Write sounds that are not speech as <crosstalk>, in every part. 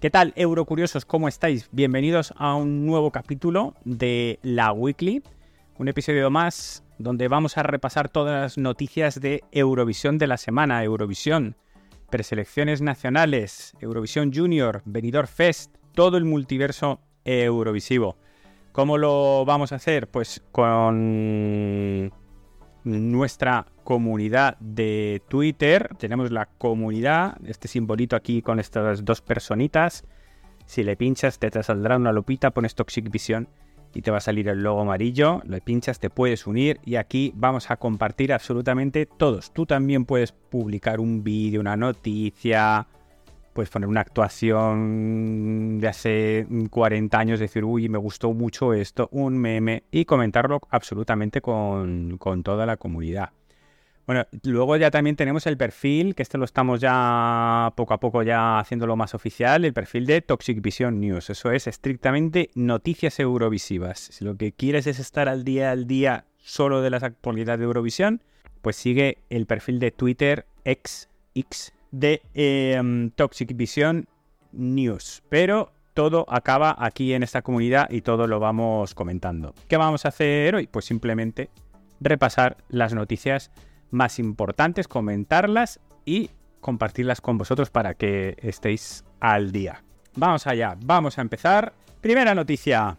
¿Qué tal, Eurocuriosos? ¿Cómo estáis? Bienvenidos a un nuevo capítulo de La Weekly, un episodio más donde vamos a repasar todas las noticias de Eurovisión de la semana, Eurovisión, preselecciones nacionales, Eurovisión Junior, Benidorm Fest, todo el multiverso eurovisivo. ¿Cómo lo vamos a hacer? Pues con nuestra comunidad de Twitter. Tenemos la comunidad, este simbolito aquí con estas dos personitas. Si le pinchas te, saldrá una lupita, pones Toxic Vision y te va a salir el logo amarillo. Lo pinchas, te puedes unir y aquí vamos a compartir absolutamente todos. Tú también puedes publicar un vídeo, una noticia, puedes poner una actuación de hace 40 años, decir, uy, me gustó mucho esto, un meme, y comentarlo absolutamente con, toda la comunidad. Bueno, luego ya también tenemos el perfil, que este lo estamos ya poco a poco ya haciéndolo más oficial, el perfil de Toxic Vision News. Eso es estrictamente noticias eurovisivas. Si lo que quieres es estar al día al día solo de las actualidades de Eurovisión, pues sigue el perfil de Twitter XX de em, Toxic Vision News. Pero todo acaba aquí en esta comunidad y todo lo vamos comentando. ¿Qué vamos a hacer hoy? Pues simplemente repasar las noticias más importantes, comentarlas y compartirlas con vosotros para que estéis al día. Vamos allá, vamos a empezar. Primera noticia.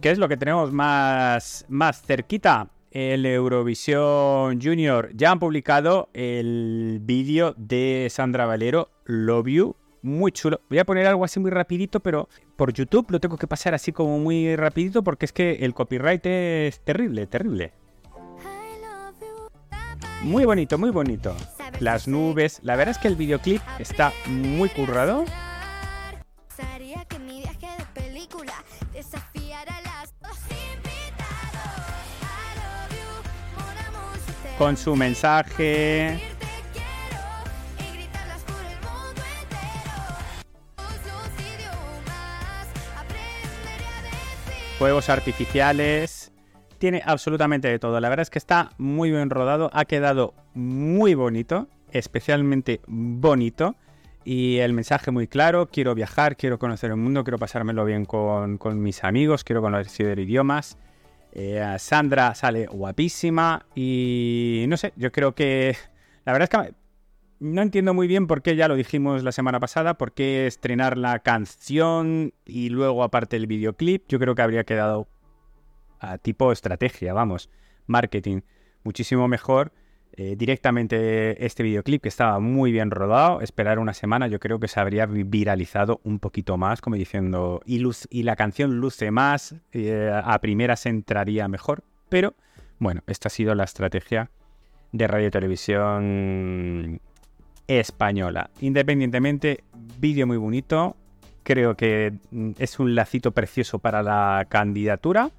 ¿Qué es lo que tenemos más, más cerquita? El Eurovisión Junior ya han publicado el vídeo de Sandra Valero, Love You, muy chulo. Voy a poner algo así muy rapidito, pero por YouTube lo tengo que pasar así como muy rapidito porque es que el copyright es terrible, terrible. Muy bonito, muy bonito. Las nubes. La verdad es que el videoclip está muy currado. Con su mensaje. Juegos artificiales. Tiene absolutamente de todo. La verdad es que está muy bien rodado. Ha quedado muy bonito. Especialmente bonito. Y el mensaje muy claro. Quiero viajar, quiero conocer el mundo, quiero pasármelo bien con, con mis amigos, quiero conocer idiomas. Eh, Sandra sale guapísima y no sé, yo creo que la verdad es que no entiendo muy bien por qué, ya lo dijimos la semana pasada, por qué estrenar la canción y luego aparte el videoclip. Yo creo que habría quedado tipo estrategia, vamos, marketing, muchísimo mejor eh, directamente este videoclip que estaba muy bien rodado. Esperar una semana yo creo que se habría viralizado un poquito más, como diciendo, y, y la canción luce más, eh, a primera se entraría mejor. Pero bueno, esta ha sido la estrategia de Radio Televisión Española. Independientemente, vídeo muy bonito. Creo que mm, es un lacito precioso para la candidatura.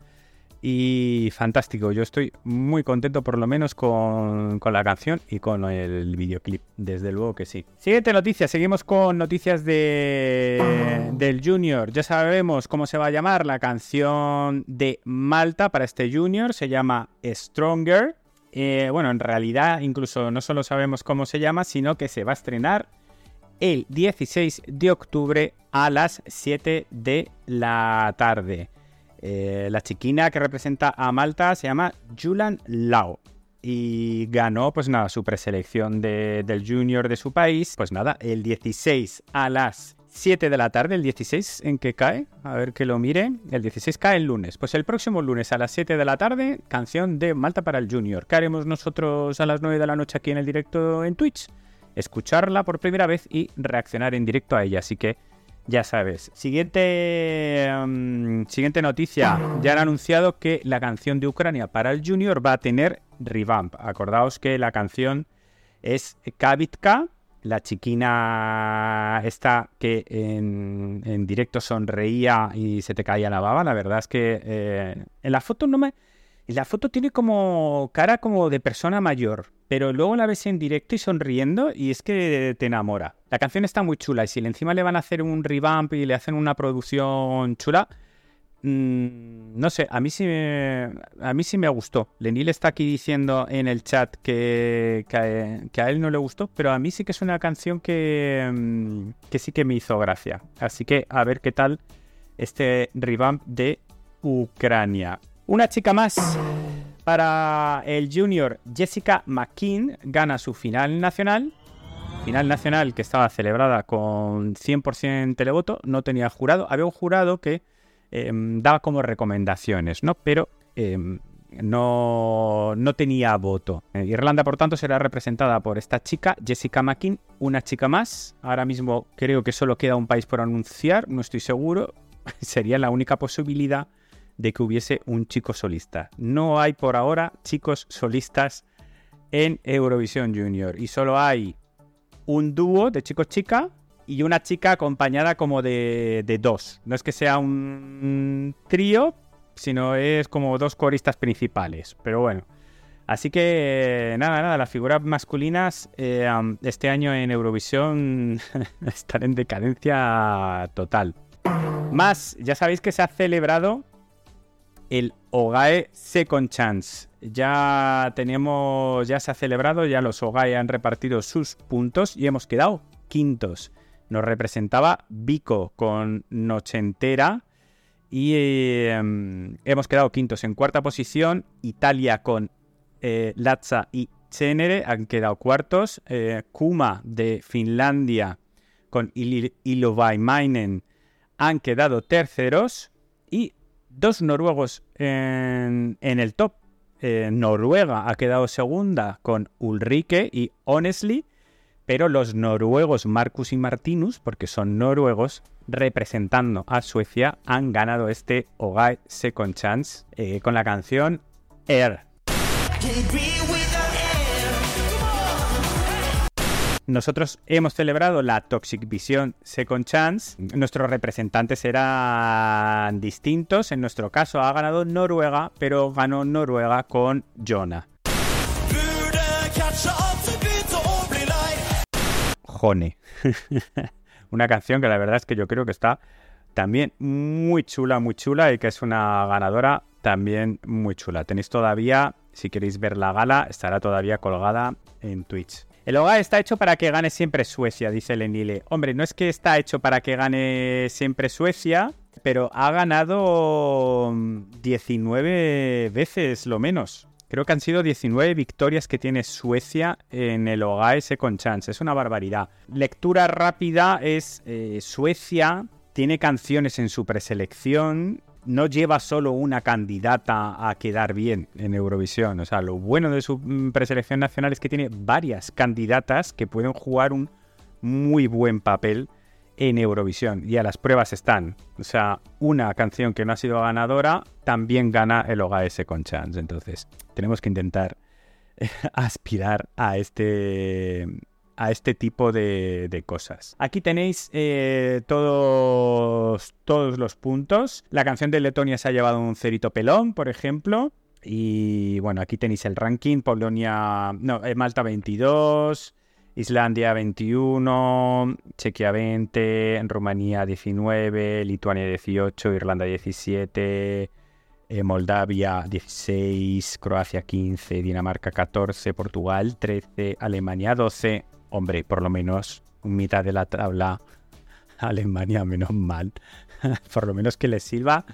Y fantástico, yo estoy muy contento por lo menos con, la canción y con el videoclip, desde luego que sí. Siguiente noticia, seguimos con noticias de, del Junior. Ya sabemos cómo se va a llamar la canción de Malta para este Junior, se llama Stronger. Eh, bueno, en realidad incluso no solo sabemos cómo se llama, sino que se va a estrenar el 16 de octubre a las 7 de la tarde. Eh, la chiquina que representa a Malta se llama Julan Lau y ganó, pues nada, su preselección del junior de su país. Pues nada, el 16 a las 7 de la tarde, el 16 en que cae, a ver que lo mire, el 16 cae el lunes. Pues el próximo lunes a las 7 de la tarde, canción de Malta para el Junior. ¿Qué haremos nosotros a las 9 de la noche aquí en el directo en Twitch? Escucharla por primera vez y reaccionar en directo a ella. Así que ya sabes. Siguiente, mm, siguiente noticia. Ya han anunciado que la canción de Ucrania para el Junior va a tener revamp. Acordaos que la canción es Kavitka, la chiquina esta que en, directo sonreía y se te caía la baba. La verdad es que eh, en la foto no me... La foto tiene como cara como de persona mayor pero luego la ves en directo y sonriendo y es que te enamora. La canción está muy chula y si encima le van a hacer un revamp y le hacen una producción chula, mm, no sé, a mí sí me, a mí sí me gustó. Lenil está aquí diciendo en el chat que, que, a él no le gustó, pero a mí sí que es una canción que, mm, que sí que me hizo gracia. Así que a ver qué tal este revamp de Ucrania. Una chica más para el junior Jessica McKean gana su final nacional. Final nacional que estaba celebrada con 100% televoto, no tenía jurado. Había un jurado que em, daba como recomendaciones, ¿no? Pero em, no, no, tenía voto. Irlanda, por tanto, será representada por esta chica, Jessica McKean, una chica más. Ahora mismo creo que solo queda un país por anunciar, no estoy seguro. <laughs> Sería la única posibilidad de que hubiese un chico solista. No hay por ahora chicos solistas en Eurovisión Junior y solo hay un dúo de chicos-chica y una chica acompañada como de, dos. No es que sea un trío, sino es como dos coristas principales. Pero bueno. Así que nada, nada, las figuras masculinas eh, este año en Eurovisión <laughs> están en decadencia total. Más, ya sabéis que se ha celebrado el OGAE Second Chance. Ya tenemos, ya se ha celebrado, ya los OGAE han repartido sus puntos y hemos quedado quintos. Nos representaba Vico con Noche Entera y em, hemos quedado quintos. En cuarta posición, Italia con eh, Lazza y Cenere han quedado cuartos. Eh, Kuma de Finlandia con Ilovaimainen han quedado terceros. Y dos noruegos en, el top. Eh, Noruega ha quedado segunda con Ulrike y Honestly, pero los noruegos Marcus y Martinus, porque son noruegos, representando a Suecia, han ganado este Ogai Second Chance eh, con la canción Air. Nosotros hemos celebrado la Toxic Vision Second Chance. Nuestros representantes eran distintos. En nuestro caso ha ganado Noruega, pero ganó Noruega con Jonah. Jone. <laughs> una canción que la verdad es que yo creo que está también muy chula, muy chula y que es una ganadora también muy chula. Tenéis todavía, si queréis ver la gala, estará todavía colgada en Twitch. El hogar está hecho para que gane siempre Suecia, dice Lenile. Hombre, no es que está hecho para que gane siempre Suecia, pero ha ganado 19 veces lo menos. Creo que han sido 19 victorias que tiene Suecia en el ese con Chance. Es una barbaridad. Lectura rápida es eh, Suecia tiene canciones en su preselección no lleva solo una candidata a quedar bien en Eurovisión. O sea, lo bueno de su mm, preselección nacional es que tiene varias candidatas que pueden jugar un muy buen papel en Eurovisión. Y a las pruebas están. O sea, una canción que no ha sido ganadora también gana el OGS con Chance. Entonces, tenemos que intentar <laughs> aspirar a este a este tipo de, cosas. Aquí tenéis eh, todos, todos los puntos. La canción de Letonia se ha llevado un cerito pelón, por ejemplo. Y bueno, aquí tenéis el ranking. Polonia, eh, Malta 22, Islandia 21, Chequia 20, Rumanía 19, Lituania 18, Irlanda 17, eh, Moldavia 16, Croacia 15, Dinamarca 14, Portugal 13, Alemania 12, hombre, por lo menos mitad de la tabla <laughs> Alemania, menos mal. <laughs> por lo menos que les sirva,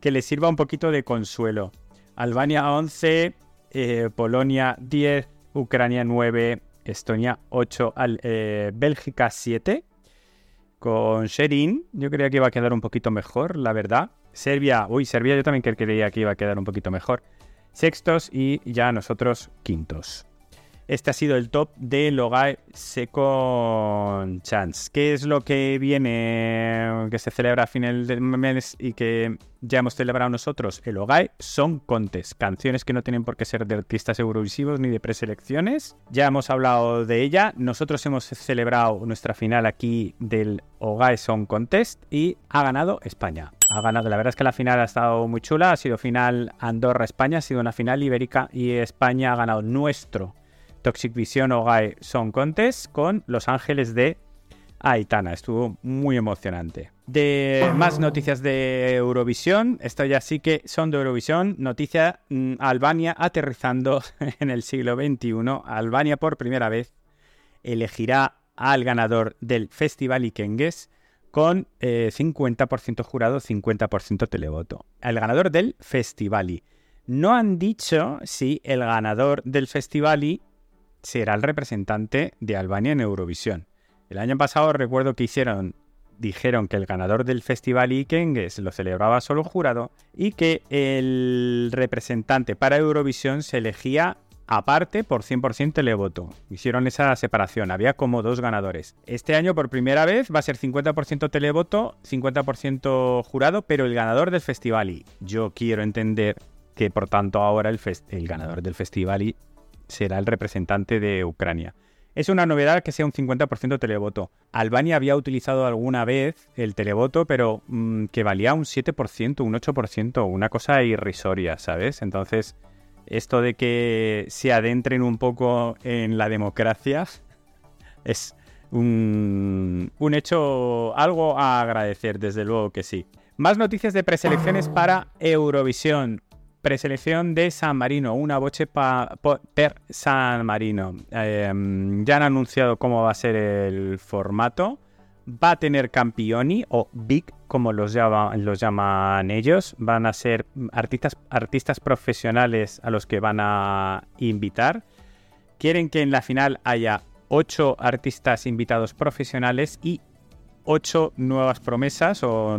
que les sirva un poquito de consuelo. Albania 11, eh, Polonia 10, Ucrania 9, Estonia 8, eh, Bélgica 7. Con Sherin, yo creía que iba a quedar un poquito mejor, la verdad. Serbia, uy, Serbia yo también creía que iba a quedar un poquito mejor. Sextos y ya nosotros quintos. Este ha sido el top de Logai Second Chance. ¿Qué es lo que viene, que se celebra a final de mes y que ya hemos celebrado nosotros? El Logai Song Contest. Canciones que no tienen por qué ser de artistas eurovisivos ni de preselecciones. Ya hemos hablado de ella. Nosotros hemos celebrado nuestra final aquí del Ogae Song Contest y ha ganado España. Ha ganado, la verdad es que la final ha estado muy chula. Ha sido final Andorra-España, ha sido una final ibérica y España ha ganado nuestro Toxic Vision o Song Contest con Los Ángeles de Aitana. Estuvo muy emocionante. De más noticias de Eurovisión, esto ya sí que son de Eurovisión. Noticia mm, Albania aterrizando <laughs> en el siglo XXI. Albania por primera vez elegirá al ganador del Festival Ikengues con 50% eh, jurado, 50% televoto. El ganador del Festivali. No han dicho si el ganador del Festivali será el representante de Albania en Eurovisión. El año pasado recuerdo que dijeron que el ganador del Festival Ikengues lo celebraba solo jurado y que el representante para Eurovisión se elegía aparte por 100% televoto. Hicieron esa separación, había como dos ganadores. Este año por primera vez va a ser 50% televoto, 50% jurado, pero el ganador del festival y yo quiero entender que por tanto ahora el, ganador del festival será el representante de Ucrania. Es una novedad que sea un 50% televoto. Albania había utilizado alguna vez el televoto, pero mm, que valía un 7%, un 8%, una cosa irrisoria, ¿sabes? Entonces, esto de que se adentren un poco en la democracia <laughs> es un, hecho, algo a agradecer, desde luego que sí. Más noticias de preselecciones para Eurovisión. Preselección de San Marino, una boche per San Marino. Em, ya han anunciado cómo va a ser el formato va a tener campioni o big, como los, llaman ellos. Van a ser artistas, artistas profesionales a los que van a invitar. Quieren que en la final haya ocho artistas invitados profesionales y ocho nuevas promesas o,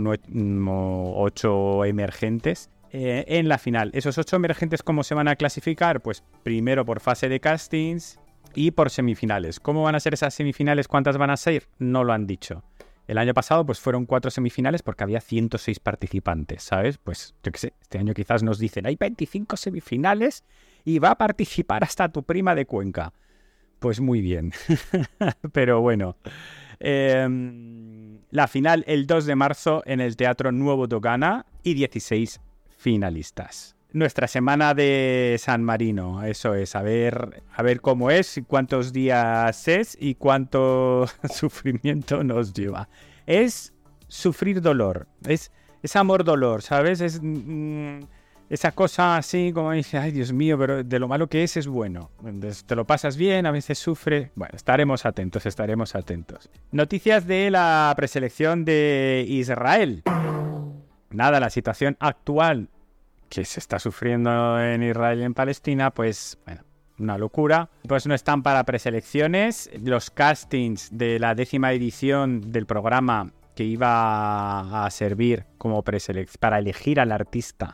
ocho emergentes eh, en la final. Esos ocho emergentes, ¿cómo se van a clasificar? Pues primero por fase de castings, y por semifinales. ¿Cómo van a ser esas semifinales? ¿Cuántas van a ser? No lo han dicho. El año pasado pues fueron cuatro semifinales porque había 106 participantes, ¿sabes? Pues yo qué sé, este año quizás nos dicen, hay 25 semifinales y va a participar hasta tu prima de Cuenca. Pues muy bien. <laughs> Pero bueno. Em, la final el 2 de marzo en el Teatro Nuevo Dogana y 16 finalistas nuestra semana de San Marino. Eso es, a ver, a ver cómo es, cuántos días es y cuánto <laughs> sufrimiento nos lleva. Es sufrir dolor, es, es amor-dolor, ¿sabes? Es mm, esa cosa así como dice, ay Dios mío, pero de lo malo que es es bueno. te lo pasas bien, a veces sufre. Bueno, estaremos atentos, estaremos atentos. Noticias de la preselección de Israel. Nada, la situación actual que se está sufriendo en Israel y en Palestina, pues bueno, una locura. Pues no están para preselecciones. Los castings de la décima edición del programa que iba a servir como para elegir al artista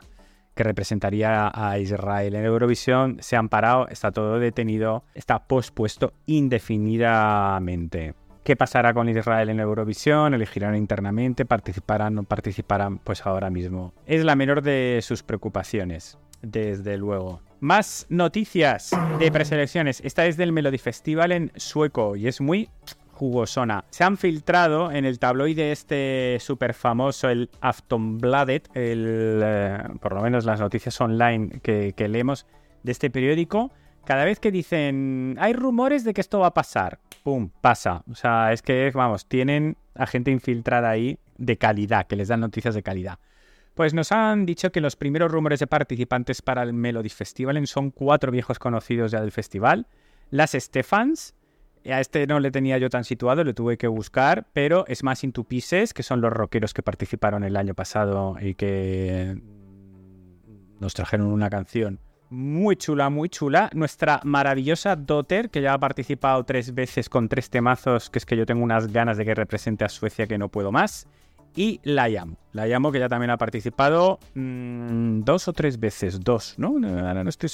que representaría a Israel en Eurovisión se han parado, está todo detenido, está pospuesto indefinidamente. ¿Qué pasará con Israel en Eurovisión? ¿Elegirán internamente? ¿Participarán o no participarán? Pues ahora mismo. Es la menor de sus preocupaciones, desde luego. Más noticias de preselecciones. Esta es del Melody Festival en sueco y es muy jugosona. Se han filtrado en el tabloide este súper famoso, el Aftonbladet, el, eh, por lo menos las noticias online que, que leemos de este periódico. Cada vez que dicen, hay rumores de que esto va a pasar, ¡pum! pasa. O sea, es que, vamos, tienen a gente infiltrada ahí de calidad, que les dan noticias de calidad. Pues nos han dicho que los primeros rumores de participantes para el Melody Festival son cuatro viejos conocidos ya del festival. Las Stephans, a este no le tenía yo tan situado, le tuve que buscar, pero es más Into Pieces, que son los rockeros que participaron el año pasado y que nos trajeron una canción muy chula, muy chula. Nuestra maravillosa Dotter, que ya ha participado tres veces con tres temazos, que es que yo tengo unas ganas de que represente a Suecia que no puedo más. Y la llamo. La llamo que ya también ha participado mm, dos o tres veces. Dos, ¿no? Ahora no estoy...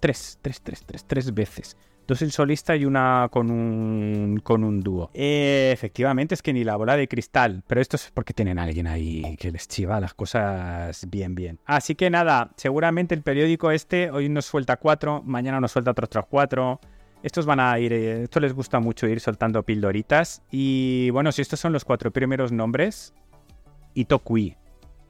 Tres, tres, tres, tres, tres veces. Dos en solista y una con un, con un dúo. Eh, efectivamente, es que ni la bola de cristal. Pero esto es porque tienen a alguien ahí que les chiva las cosas bien, bien. Así que nada, seguramente el periódico este hoy nos suelta cuatro, mañana nos suelta otros cuatro. Estos van a ir, eh, esto les gusta mucho ir soltando pildoritas. Y bueno, si estos son los cuatro primeros nombres, Itokui,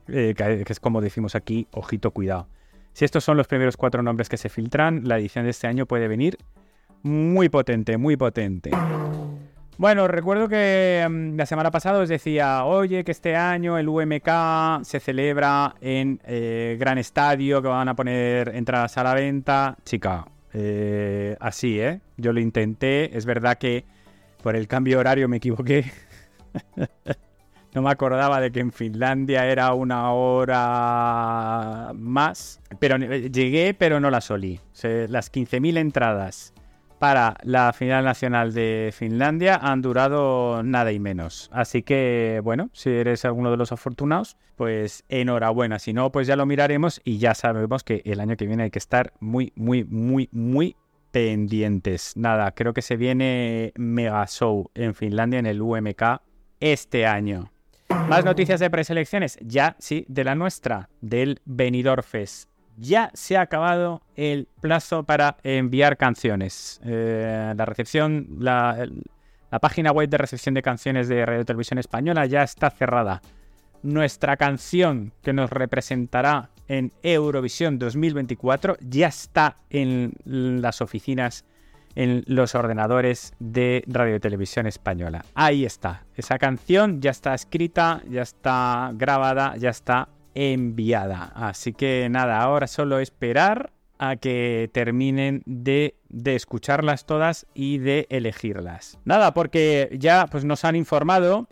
eh, que es como decimos aquí, ojito, cuidado. Si estos son los primeros cuatro nombres que se filtran, la edición de este año puede venir muy potente, muy potente. Bueno, recuerdo que mm, la semana pasada os decía, oye, que este año el UMK se celebra en eh, Gran Estadio, que van a poner entradas a la venta. Chica, eh, así, ¿eh? Yo lo intenté, es verdad que por el cambio horario me equivoqué. <laughs> no me acordaba de que en Finlandia era una hora más, pero eh, llegué, pero no la solí. las 15.000 entradas para la final nacional de Finlandia han durado nada y menos. Así que, bueno, si eres alguno de los afortunados, pues enhorabuena. Si no, pues ya lo miraremos y ya sabemos que el año que viene hay que estar muy, muy, muy, muy pendientes. Nada, creo que se viene Mega Show en Finlandia en el UMK este año. Más noticias de preselecciones, ya sí, de la nuestra, del Benidorm Fest ya se ha acabado el plazo para enviar canciones. Eh, la recepción, la, página web de recepción de canciones de Radio Televisión Española ya está cerrada. Nuestra canción que nos representará en Eurovisión 2024 ya está en las oficinas, en los ordenadores de Radio Televisión Española. Ahí está. Esa canción ya está escrita, ya está grabada, ya está enviada. Así que nada, ahora solo esperar a que terminen de, escucharlas todas y de elegirlas. Nada, porque ya pues, nos han informado,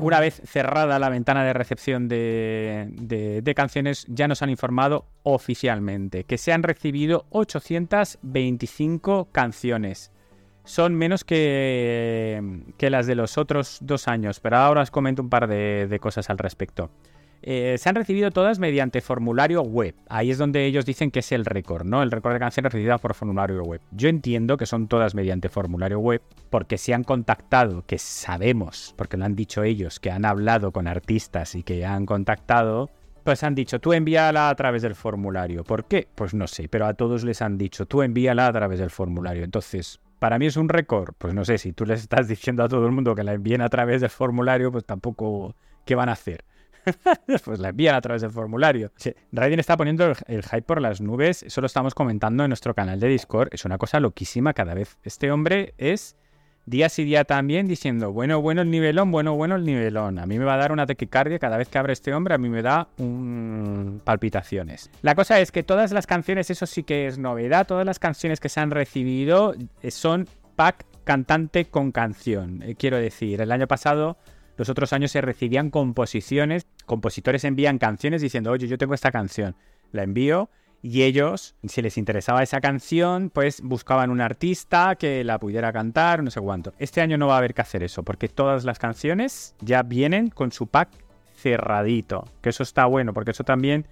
una vez cerrada la ventana de recepción de, canciones, ya nos han informado oficialmente que se han recibido 825 canciones. Son menos que, que las de los otros dos años, pero ahora os comento un par de cosas al respecto. Eh, se han recibido todas mediante formulario web. Ahí es donde ellos dicen que es el récord, ¿no? El récord de canciones recibidas por formulario web. Yo entiendo que son todas mediante formulario web porque se han contactado, que sabemos, porque lo han dicho ellos, que han hablado con artistas y que han contactado, pues han dicho, tú envíala a través del formulario. ¿Por qué? Pues no sé, pero a todos les han dicho, tú envíala a través del formulario. Entonces, para mí es un récord. Pues no sé, si tú les estás <laughs> diciendo a todo el mundo que la envíen a través del formulario, pues tampoco, ¿qué van a hacer? <laughs> pues la envían a través del formulario. Sí, Raiden está poniendo el, hype por las nubes. Eso lo estamos comentando en nuestro canal de Discord. Es una cosa loquísima cada vez. Este hombre es día sí día también diciendo, bueno, bueno el nivelón, bueno, bueno el nivelón. A mí me va a dar una taquicardia cada vez que abre este hombre, a mí me da palpitaciones. La cosa es que todas las canciones, eso sí que es novedad, todas las canciones que se han recibido eh, son pack cantante con canción. Eh, quiero decir, el año pasado los otros años se recibían composiciones, compositores envían canciones diciendo, oye, yo tengo esta canción, la envío y ellos, si les interesaba esa canción, pues buscaban un artista que la pudiera cantar, no sé cuánto. Este año no va a haber que hacer eso, porque todas las canciones ya vienen con su pack cerradito, que eso está bueno, porque eso también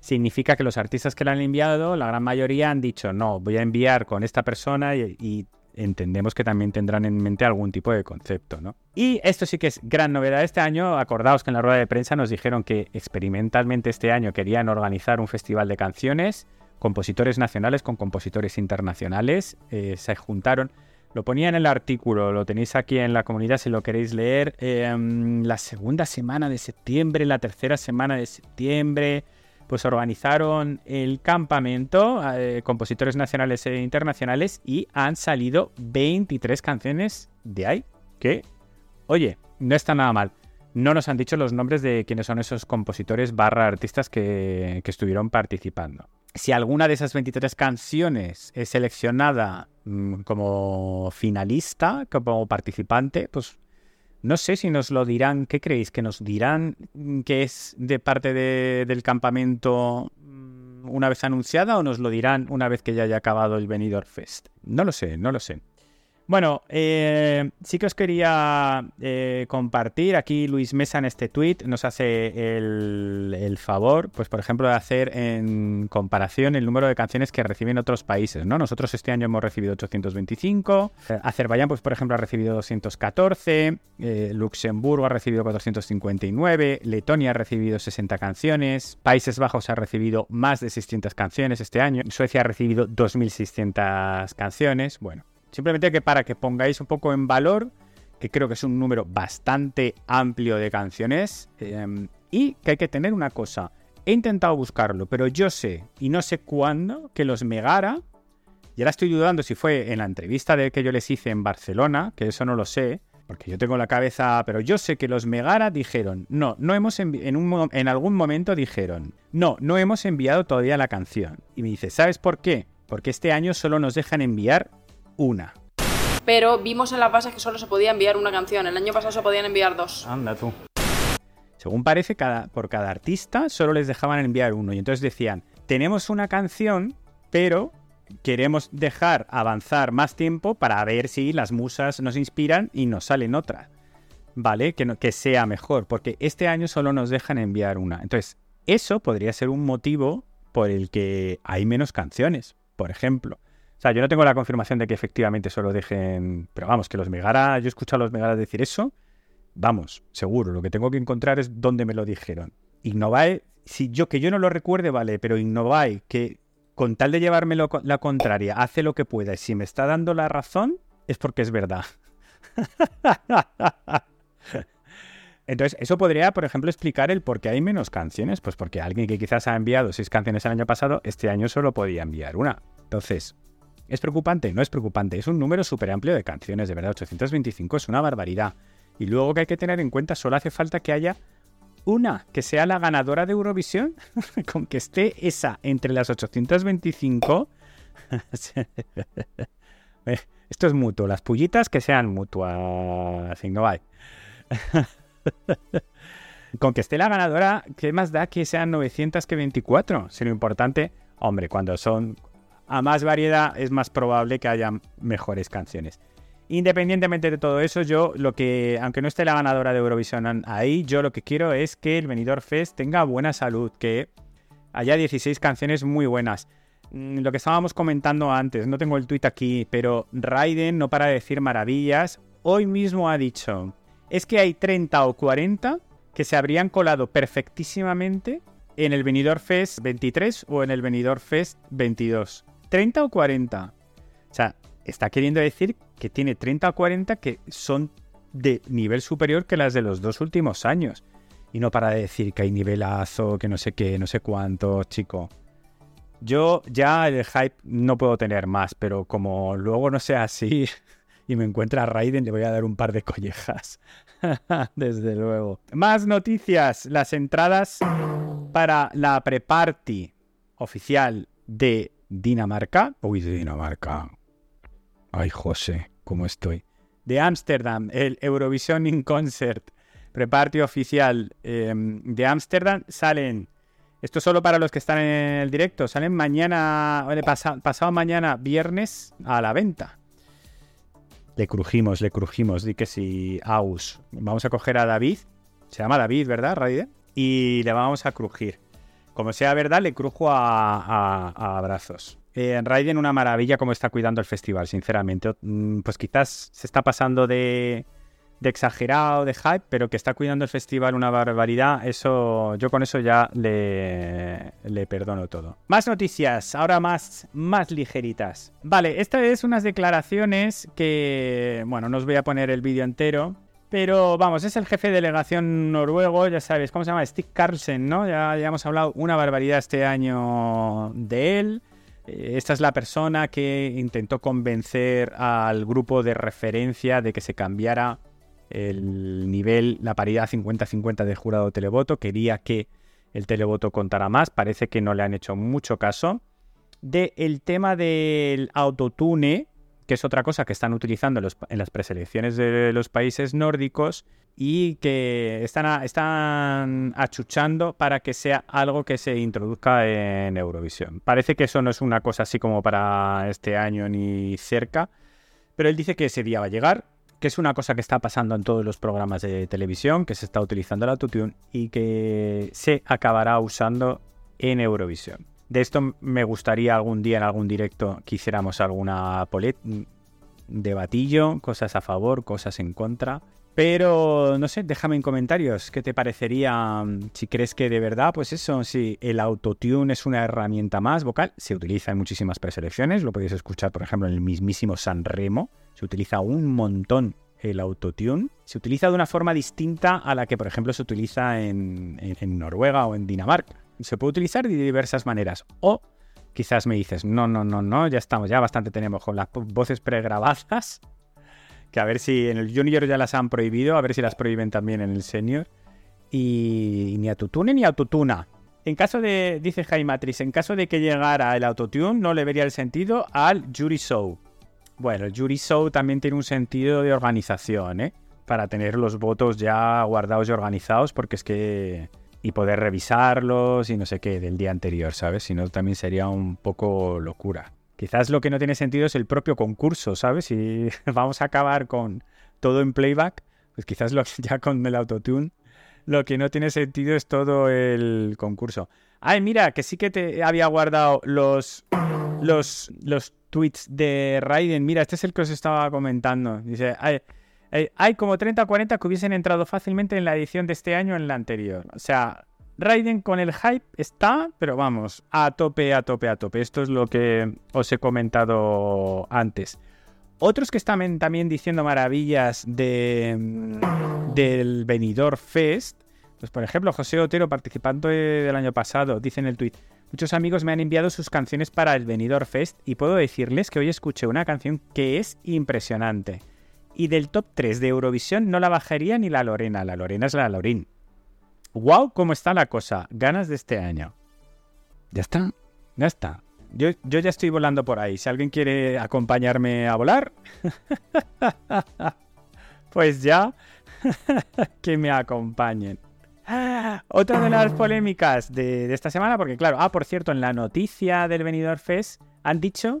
significa que los artistas que la han enviado, la gran mayoría han dicho, no, voy a enviar con esta persona y, y entendemos que también tendrán en mente algún tipo de concepto, ¿no? Y esto sí que es gran novedad este año. Acordaos que en la rueda de prensa nos dijeron que experimentalmente este año querían organizar un festival de canciones, compositores nacionales con compositores internacionales. Eh, se juntaron. Lo ponía en el artículo, lo tenéis aquí en la comunidad si lo queréis leer. Em, la segunda semana de septiembre, la tercera semana de septiembre pues organizaron el campamento, eh, compositores nacionales e internacionales, y han salido 23 canciones de ahí. Que, oye, no está nada mal. No nos han dicho los nombres de quiénes son esos compositores barra artistas que, que estuvieron participando. Si alguna de esas 23 canciones es seleccionada mm, como finalista, como participante, pues no sé si nos lo dirán, ¿qué creéis? ¿Que nos dirán que es de parte del campamento mm, una vez anunciada o nos lo dirán una vez que ya haya acabado el Benidorm Fest? No lo sé, no lo sé. Bueno, eh, sí que os quería eh, compartir. Aquí Luis Mesa en este tweet nos hace el, favor, pues por ejemplo, de hacer en comparación el número de canciones que reciben otros países. ¿no? Nosotros este año hemos recibido 825, eh, Azerbaiyán, pues por ejemplo, ha recibido 214, Luxemburgo ha recibido 459, Letonia ha recibido 60 canciones, Países Bajos ha recibido más de 600 canciones este año, Suecia ha recibido 2.600 canciones. Bueno, Simplemente que para que pongáis un poco en valor, que creo que es un número bastante amplio de canciones, em, y que hay que tener una cosa. He intentado buscarlo, pero yo sé, y no sé cuándo, que los Megara, y ahora estoy dudando si fue en la entrevista de que yo les hice en Barcelona, que eso no lo sé, porque yo tengo la cabeza, pero yo sé que los Megara dijeron, no, no hemos en, en algún momento dijeron, no, no hemos enviado todavía la canción. Y me dice, ¿sabes por qué? Porque este año solo nos dejan enviar una. Pero vimos en las bases que solo se podía enviar una canción. El año pasado se podían enviar dos. Anda tú. Según parece, cada, por cada artista solo les dejaban enviar uno. Y entonces decían, tenemos una canción, pero queremos dejar avanzar más tiempo para ver si las musas nos inspiran y nos salen otras. ¿Vale? Que, que sea mejor, porque este año solo nos dejan enviar una. Entonces, eso podría ser un motivo por el que hay menos canciones, por ejemplo. O sea, yo no tengo la confirmación de que efectivamente solo dejen. Pero vamos, que los Megara, yo he escuchado a los Megara decir eso. Vamos, seguro. Lo que tengo que encontrar es dónde me lo dijeron. Innovae, si yo que yo no lo recuerde, vale, pero Innovae, que con tal de llevarme la contraria, hace lo que pueda y si me está dando la razón, es porque es verdad. <laughs> Entonces, eso podría, por ejemplo, explicar el por qué hay menos canciones. Pues porque alguien que quizás ha enviado seis canciones el año pasado, este año solo podía enviar una. Entonces, ¿es preocupante? No es preocupante. Es un número súper amplio de canciones, de verdad. 825 es una barbaridad. Y luego que hay que tener en cuenta, solo hace falta que haya una que sea la ganadora de Eurovisión, <laughs> con que esté esa entre las 825. Eh, <laughs> esto es mutuo, las pullitas que sean mutuas, no hay. <laughs> con que esté la ganadora, ¿qué más da que sean 900 que 24? Si lo importante, hombre, cuando son a más variedad es más probable que haya mejores canciones. Independientemente de todo eso, yo lo que, aunque no esté la ganadora de Eurovisión ahí, yo lo que quiero es que el Benidorm Fest tenga buena salud, que haya 16 canciones muy buenas. Mm, lo que estábamos comentando antes, no tengo el tweet aquí, pero Raiden no para de decir maravillas. Hoy mismo ha dicho, es que hay 30 o 40 que se habrían colado perfectísimamente en el Benidorm Fest 23 o en el Benidorm Fest 22. 30 o 40. O sea, está queriendo decir que tiene 30 o 40 que son de nivel superior que las de los dos últimos años. Y no para decir que hay nivelazo, que no sé qué, no sé cuánto, chico. Yo ya el hype no puedo tener más, pero como luego no sea así <laughs> y me encuentra Raiden, le voy a dar un par de collejas. <laughs> Desde luego. Más noticias. Las entradas para la pre-party oficial de Dinamarca. Uy, de Dinamarca. Ay, José, ¿cómo estoy? De Ámsterdam, el Eurovision in Concert, prepartio oficial em, de Ámsterdam, salen, esto solo para los que están en el directo, salen mañana, pasado mañana, viernes, a la venta. Le crujimos, le crujimos, di que si aus. Vamos a coger a David, se llama David, ¿verdad, Raide? Y le vamos a crujir. Como sea verdad, le crujo a, a abrazos. Eh, Raiden una maravilla como está cuidando el festival, sinceramente. Mm, pues quizás se está pasando de, de, exagerado, de hype, pero que está cuidando el festival una barbaridad, eso yo con eso ya le, le perdono todo. Más noticias, ahora más, más ligeritas. Vale, esta es unas declaraciones que, bueno, no os voy a poner el vídeo entero, pero vamos, es el jefe de delegación noruego, ya sabes, ¿cómo se llama? Stig Carlsen, ¿no? Ya, hemos hablado una barbaridad este año de él. Eh, esta es la persona que intentó convencer al grupo de referencia de que se cambiara el nivel, la paridad 50-50 del jurado televoto. Quería que el televoto contara más. Parece que no le han hecho mucho caso. De el tema del autotune, que es otra cosa que están utilizando en las preselecciones de los países nórdicos y que están, están achuchando para que sea algo que se introduzca en Eurovisión. Parece que eso no es una cosa así como para este año ni cerca, pero él dice que ese día va a llegar, que es una cosa que está pasando en todos los programas de televisión, que se está utilizando el autotune y que se acabará usando en Eurovisión. De esto me gustaría algún día en algún directo que hiciéramos alguna debatillo, cosas a favor, cosas en contra. Pero no sé, déjame en comentarios. Qué te parecería mm, si crees que de verdad, pues eso, si el autotune es una herramienta más vocal, se utiliza en muchísimas preselecciones, lo podéis escuchar por ejemplo en el mismísimo San Remo, se utiliza un montón el autotune, se utiliza de una forma distinta a la que por ejemplo se utiliza en, en Noruega o en Dinamarca. Se puede utilizar de diversas maneras o quizás me dices, no, no, no, no, ya estamos, ya bastante tenemos con las voces pregrabadas Que a ver si en el junior ya las han prohibido, a ver si las prohíben también en el senior. Y, ni autotune ni autotuna. En caso de, dice Jaimatrix, en caso de que llegara el autotune, no le vería el sentido al Jury Show. Bueno, el Jury Show también tiene un sentido de organización, ¿eh? Para tener los votos ya guardados y organizados, porque es que. Y poder revisarlos y no sé qué del día anterior, ¿sabes? Si no, también sería un poco locura. Quizás lo que no tiene sentido es el propio concurso, ¿sabes? Si <laughs> vamos a acabar con todo en playback, pues quizás lo, ya con el autotune lo que no tiene sentido es todo el concurso. Ay, mira, que sí que te había guardado los, los, los tweets de Raiden. Mira, este es el que os estaba comentando. Dice, hay, hay como 30 o 40 que hubiesen entrado fácilmente en la edición de este año en la anterior. O sea, Raiden con el hype está, pero vamos, a tope, a tope, a tope. Esto es lo que os he comentado antes. Otros que están también diciendo maravillas mm, del Benidorm Fest, pues por ejemplo, José Otero, participante del año pasado, dice en el tweet: Muchos amigos me han enviado sus canciones para el Benidorm Fest y puedo decirles que hoy escuché una canción que es impresionante. Y del top 3 de Eurovisión no la bajaría ni la Lorena, la Lorena es la Lorín. ¡Wow! ¿Cómo está la cosa? Ganas de este año. Ya está, ya está. Yo, ya estoy volando por ahí. Si alguien quiere acompañarme a volar, <laughs> pues ya <laughs> que me acompañen. Otra de las polémicas de, esta semana, porque claro, ah, por cierto, en la noticia del Benidorm Fest han dicho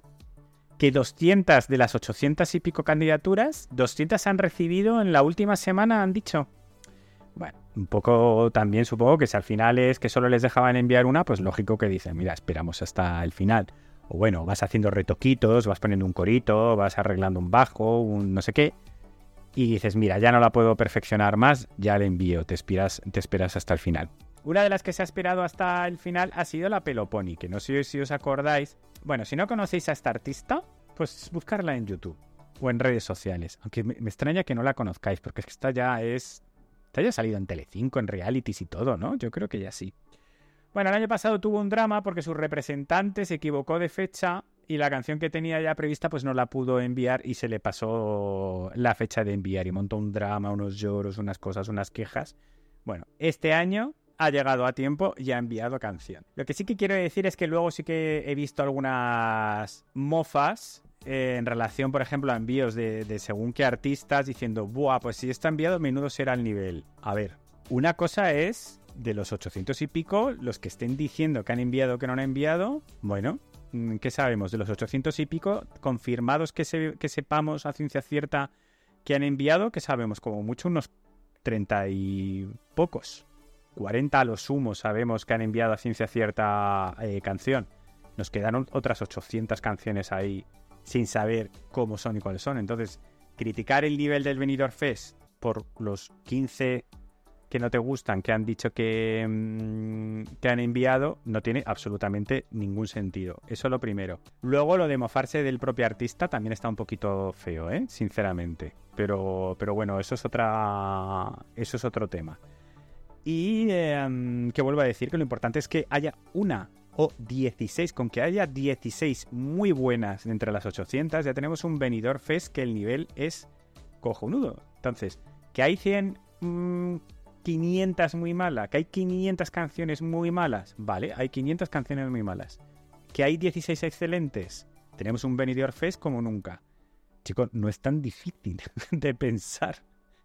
que 200 de las 800 y pico candidaturas, 200 han recibido en la última semana, han dicho. Bueno, un poco también supongo que si al final es que solo les dejaban enviar una, pues lógico que dicen, mira, esperamos hasta el final. O bueno, vas haciendo retoquitos, vas poniendo un corito, vas arreglando un bajo, un no sé qué. Y dices, mira, ya no la puedo perfeccionar más, ya la envío, te esperas, te esperas hasta el final. Una de las que se ha esperado hasta el final ha sido la Peloponi, que no sé si os acordáis. Bueno, si no conocéis a esta artista, pues buscarla en YouTube o en redes sociales. Aunque me, extraña que no la conozcáis, porque es que esta ya es te haya salido en Telecinco, en realities y todo, ¿no? Yo creo que ya sí. Bueno, el año pasado tuvo un drama porque su representante se equivocó de fecha y la canción que tenía ya prevista pues no la pudo enviar y se le pasó la fecha de enviar y montó un drama, unos lloros, unas cosas, unas quejas. Bueno, este año ha llegado a tiempo y ha enviado canción. Lo que sí que quiero decir es que luego sí que he visto algunas mofas eh, en relación, por ejemplo, a envíos de, según qué artistas diciendo, buah, pues si está enviado, menudo será el nivel. A ver, una cosa es de los 800 y pico, los que estén diciendo que han enviado que no han enviado, bueno, mm, ¿qué sabemos? De los 800 y pico, confirmados que, que sepamos a ciencia cierta que han enviado, que sabemos como mucho unos 30 y pocos. 40 a lo sumo sabemos que han enviado a ciencia cierta eh, canción. Nos quedaron otras 800 canciones ahí sin saber cómo son y cuáles son. Entonces, criticar el nivel del Benidorm Fest por los 15 que no te gustan, que han dicho que, mm, que han enviado, no tiene absolutamente ningún sentido. Eso es lo primero. Luego lo de mofarse del propio artista también está un poquito feo, ¿eh? sinceramente. Pero, pero bueno, eso es otra. Eso es otro tema. Y em, que vuelvo a decir que lo importante es que haya una o 16. Con que haya 16 muy buenas entre las 800, ya tenemos un venidor Fest que el nivel es cojonudo. Entonces, que hay 100, 500 mm, muy malas, que hay 500 canciones muy malas, vale, hay 500 canciones muy malas. Que hay 16 excelentes, tenemos un venidor Fest como nunca. Chicos, no es tan difícil <laughs> de pensar.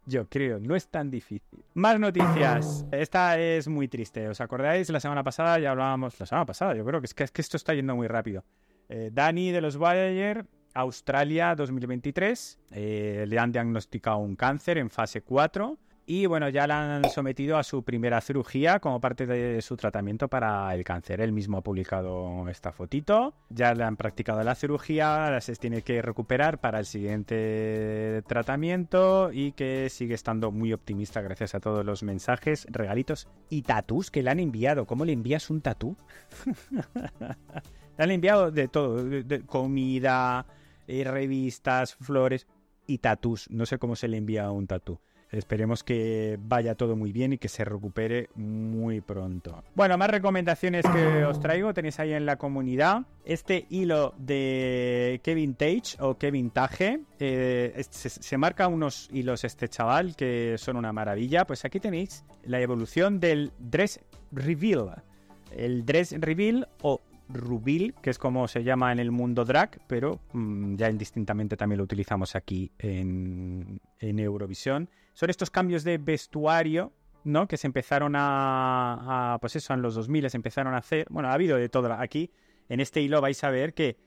Yo creo, no es tan difícil. Más noticias. Esta es muy triste. ¿Os acordáis? La semana pasada ya hablábamos. La semana pasada, yo creo que es que, es que esto está yendo muy rápido. Eh, Dani de los Voyager, Australia 2023. Eh, le han diagnosticado un cáncer en fase 4. Y bueno, ya la han sometido a su primera cirugía como parte de su tratamiento para el cáncer. Él mismo ha publicado esta fotito. Ya le han practicado la cirugía, ahora se tiene que recuperar para el siguiente tratamiento y que sigue estando muy optimista gracias a todos los mensajes, regalitos y tatús que le han enviado. ¿Cómo le envías un tatú? <laughs> le han enviado de todo, comida, eh, revistas, flores y tatús. No sé cómo se le envía un tatú. Esperemos que vaya todo muy bien y que se recupere muy pronto. Bueno, más recomendaciones que os traigo tenéis ahí en la comunidad. Este hilo de Kevin Tage o Kevin Tage. Eh, se, se marca unos hilos este chaval que son una maravilla. Pues aquí tenéis la evolución del Dress Reveal. El Dress Reveal o Rubil, que es como se llama en el mundo drag, pero mmm, ya indistintamente también lo utilizamos aquí en, Eurovisión. Son estos cambios de vestuario, ¿no? Que se empezaron a, a, pues eso, en los 2000 se empezaron a hacer. Bueno, ha habido de todo aquí. En este hilo vais a ver que,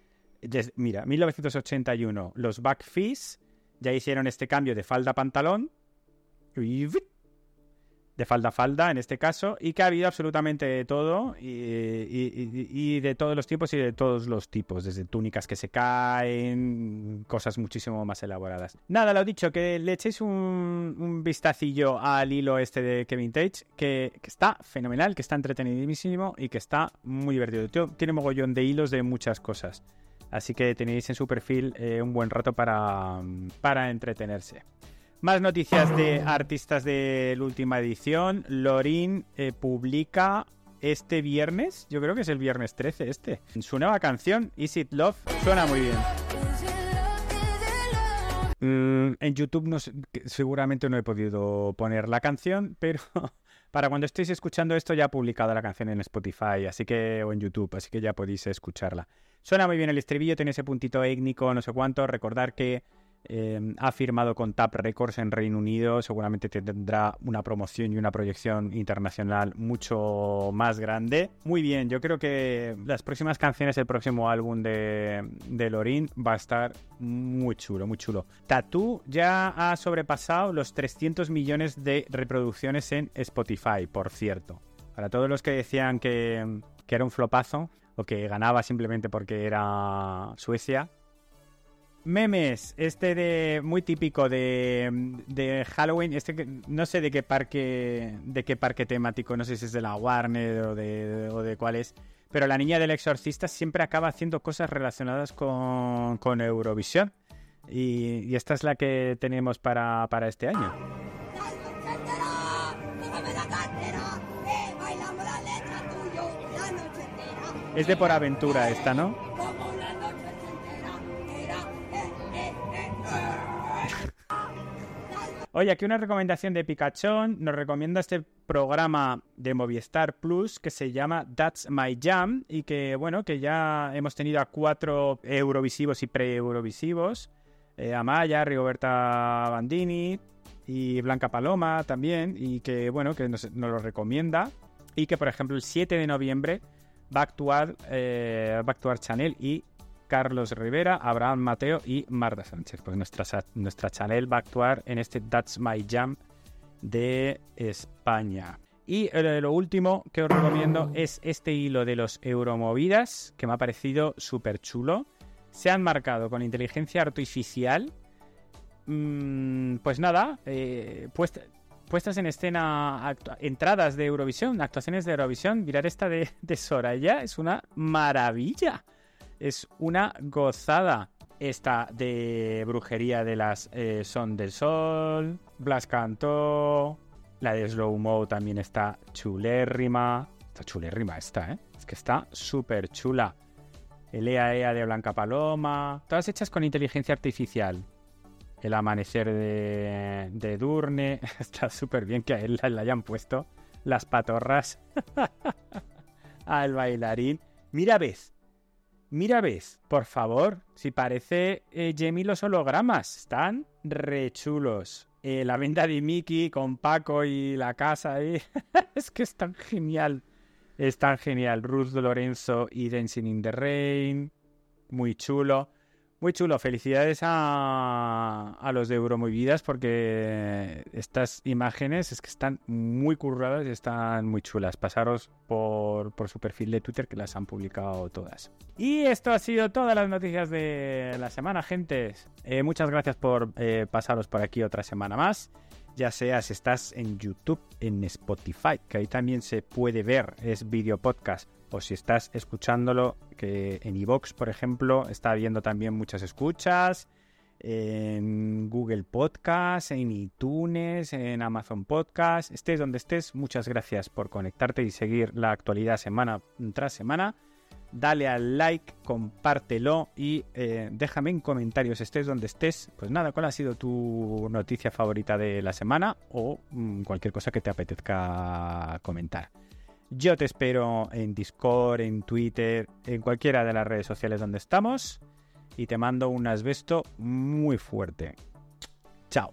mira, 1981, los Backfees ya hicieron este cambio de falda-pantalón. De falda a falda, en este caso, y que ha habido absolutamente de todo, y, y, de todos los tipos y de todos los tipos, desde túnicas que se caen, cosas muchísimo más elaboradas. Nada, lo dicho, que le echéis un, un vistacillo al hilo este de Kevin Tage, que, que, está fenomenal, que está entretenidísimo y que está muy divertido. Tiene mogollón de hilos de muchas cosas. Así que tenéis en su perfil eh, un buen rato para, para entretenerse. Más noticias de artistas de la última edición. Lorin eh, publica este viernes, yo creo que es el viernes 13 este, su nueva canción, Is It Love, suena muy bien. Mm, en YouTube no, seguramente no he podido poner la canción, <laughs> pero para cuando estéis escuchando esto ya ha publicado la canción en Spotify, así que o en YouTube, así que ya podéis escucharla. Suena muy bien el estribillo, tiene ese puntito étnico, no sé cuánto. Recordar que eh, ha firmado con Tap Records en Reino Unido, seguramente tendrá una promoción y una proyección internacional mucho más grande. Muy bien, yo creo que las próximas canciones, el próximo álbum de, de Lorin va a estar muy chulo, muy chulo. Tattoo ya ha sobrepasado los 300 millones de reproducciones en Spotify, por cierto. Para todos los que decían que, que era un flopazo o que ganaba simplemente porque era Suecia, Memes, este de muy típico de, de Halloween, este no sé de qué parque de qué parque temático, no sé si es de la Warner o de, o de cuál es, pero la niña del exorcista siempre acaba haciendo cosas relacionadas con, con Eurovisión y, y, esta es la que tenemos para, para este año. Es de por aventura esta, ¿no? Oye, aquí una recomendación de Picachón. Nos recomienda este programa de Movistar Plus que se llama That's My Jam y que, bueno, que ya hemos tenido a cuatro eurovisivos y pre-eurovisivos. Eh, Amaya, Rigoberta Bandini y Blanca Paloma también. Y que, bueno, que nos, lo recomienda. Y que, por ejemplo, el 7 de noviembre va a actuar, eh, va a actuar Chanel y Carlos Rivera, Abraham Mateo y Marta Sánchez. Pues nuestra, nuestra Chanel va a actuar en este That's My Jam de España. Y eh, lo último que os recomiendo es este hilo de los Euromovidas, que me ha parecido súper chulo. Se han marcado con inteligencia artificial. Mmm, pues nada, eh, puest, puestas en escena, entradas de Eurovisión, actuaciones de Eurovisión. Mirar esta de, de Soraya es una maravilla es una gozada. Esta de brujería de las eh, Son del Sol, Blas cantó, la de Slow Mo también está chulérrima. Está chulérrima esta, ¿eh? Es que está súper chula. El EAEA de Blanca Paloma, todas hechas con inteligencia artificial. El amanecer de, de Durne, <laughs> está súper bien que a él le hayan puesto las patorras <laughs> al bailarín. Mira, ves, Mira, ves, por favor, si parece eh, Jamie los hologramas, están re chulos. Eh, la venta de Mickey con Paco y la casa ahí, <laughs> es que es tan genial. Es tan genial. Ruth Lorenzo y Dancing in the Rain, muy chulo. Muy chulo, felicidades a, a los de Euromovidas porque estas imágenes es que están muy curradas y están muy chulas. Pasaros por, por su perfil de Twitter que las han publicado todas. Y esto ha sido todas las noticias de la semana, gentes. Eh, muchas gracias por eh, pasaros por aquí otra semana más. Ya sea si estás en YouTube, en Spotify, que ahí también se puede ver, es video podcast o si estás escuchándolo, que en iVox, por ejemplo, está habiendo también muchas escuchas. en Google Podcast, en iTunes, en Amazon Podcast, estés donde estés, muchas gracias por conectarte y seguir la actualidad semana tras semana. Dale al like, compártelo y eh, déjame en comentarios, estés donde estés, pues nada, cuál ha sido tu noticia favorita de la semana o mm, cualquier cosa que te apetezca comentar. Yo te espero en Discord, en Twitter, en cualquiera de las redes sociales donde estamos y te mando un asbesto muy fuerte. Chao.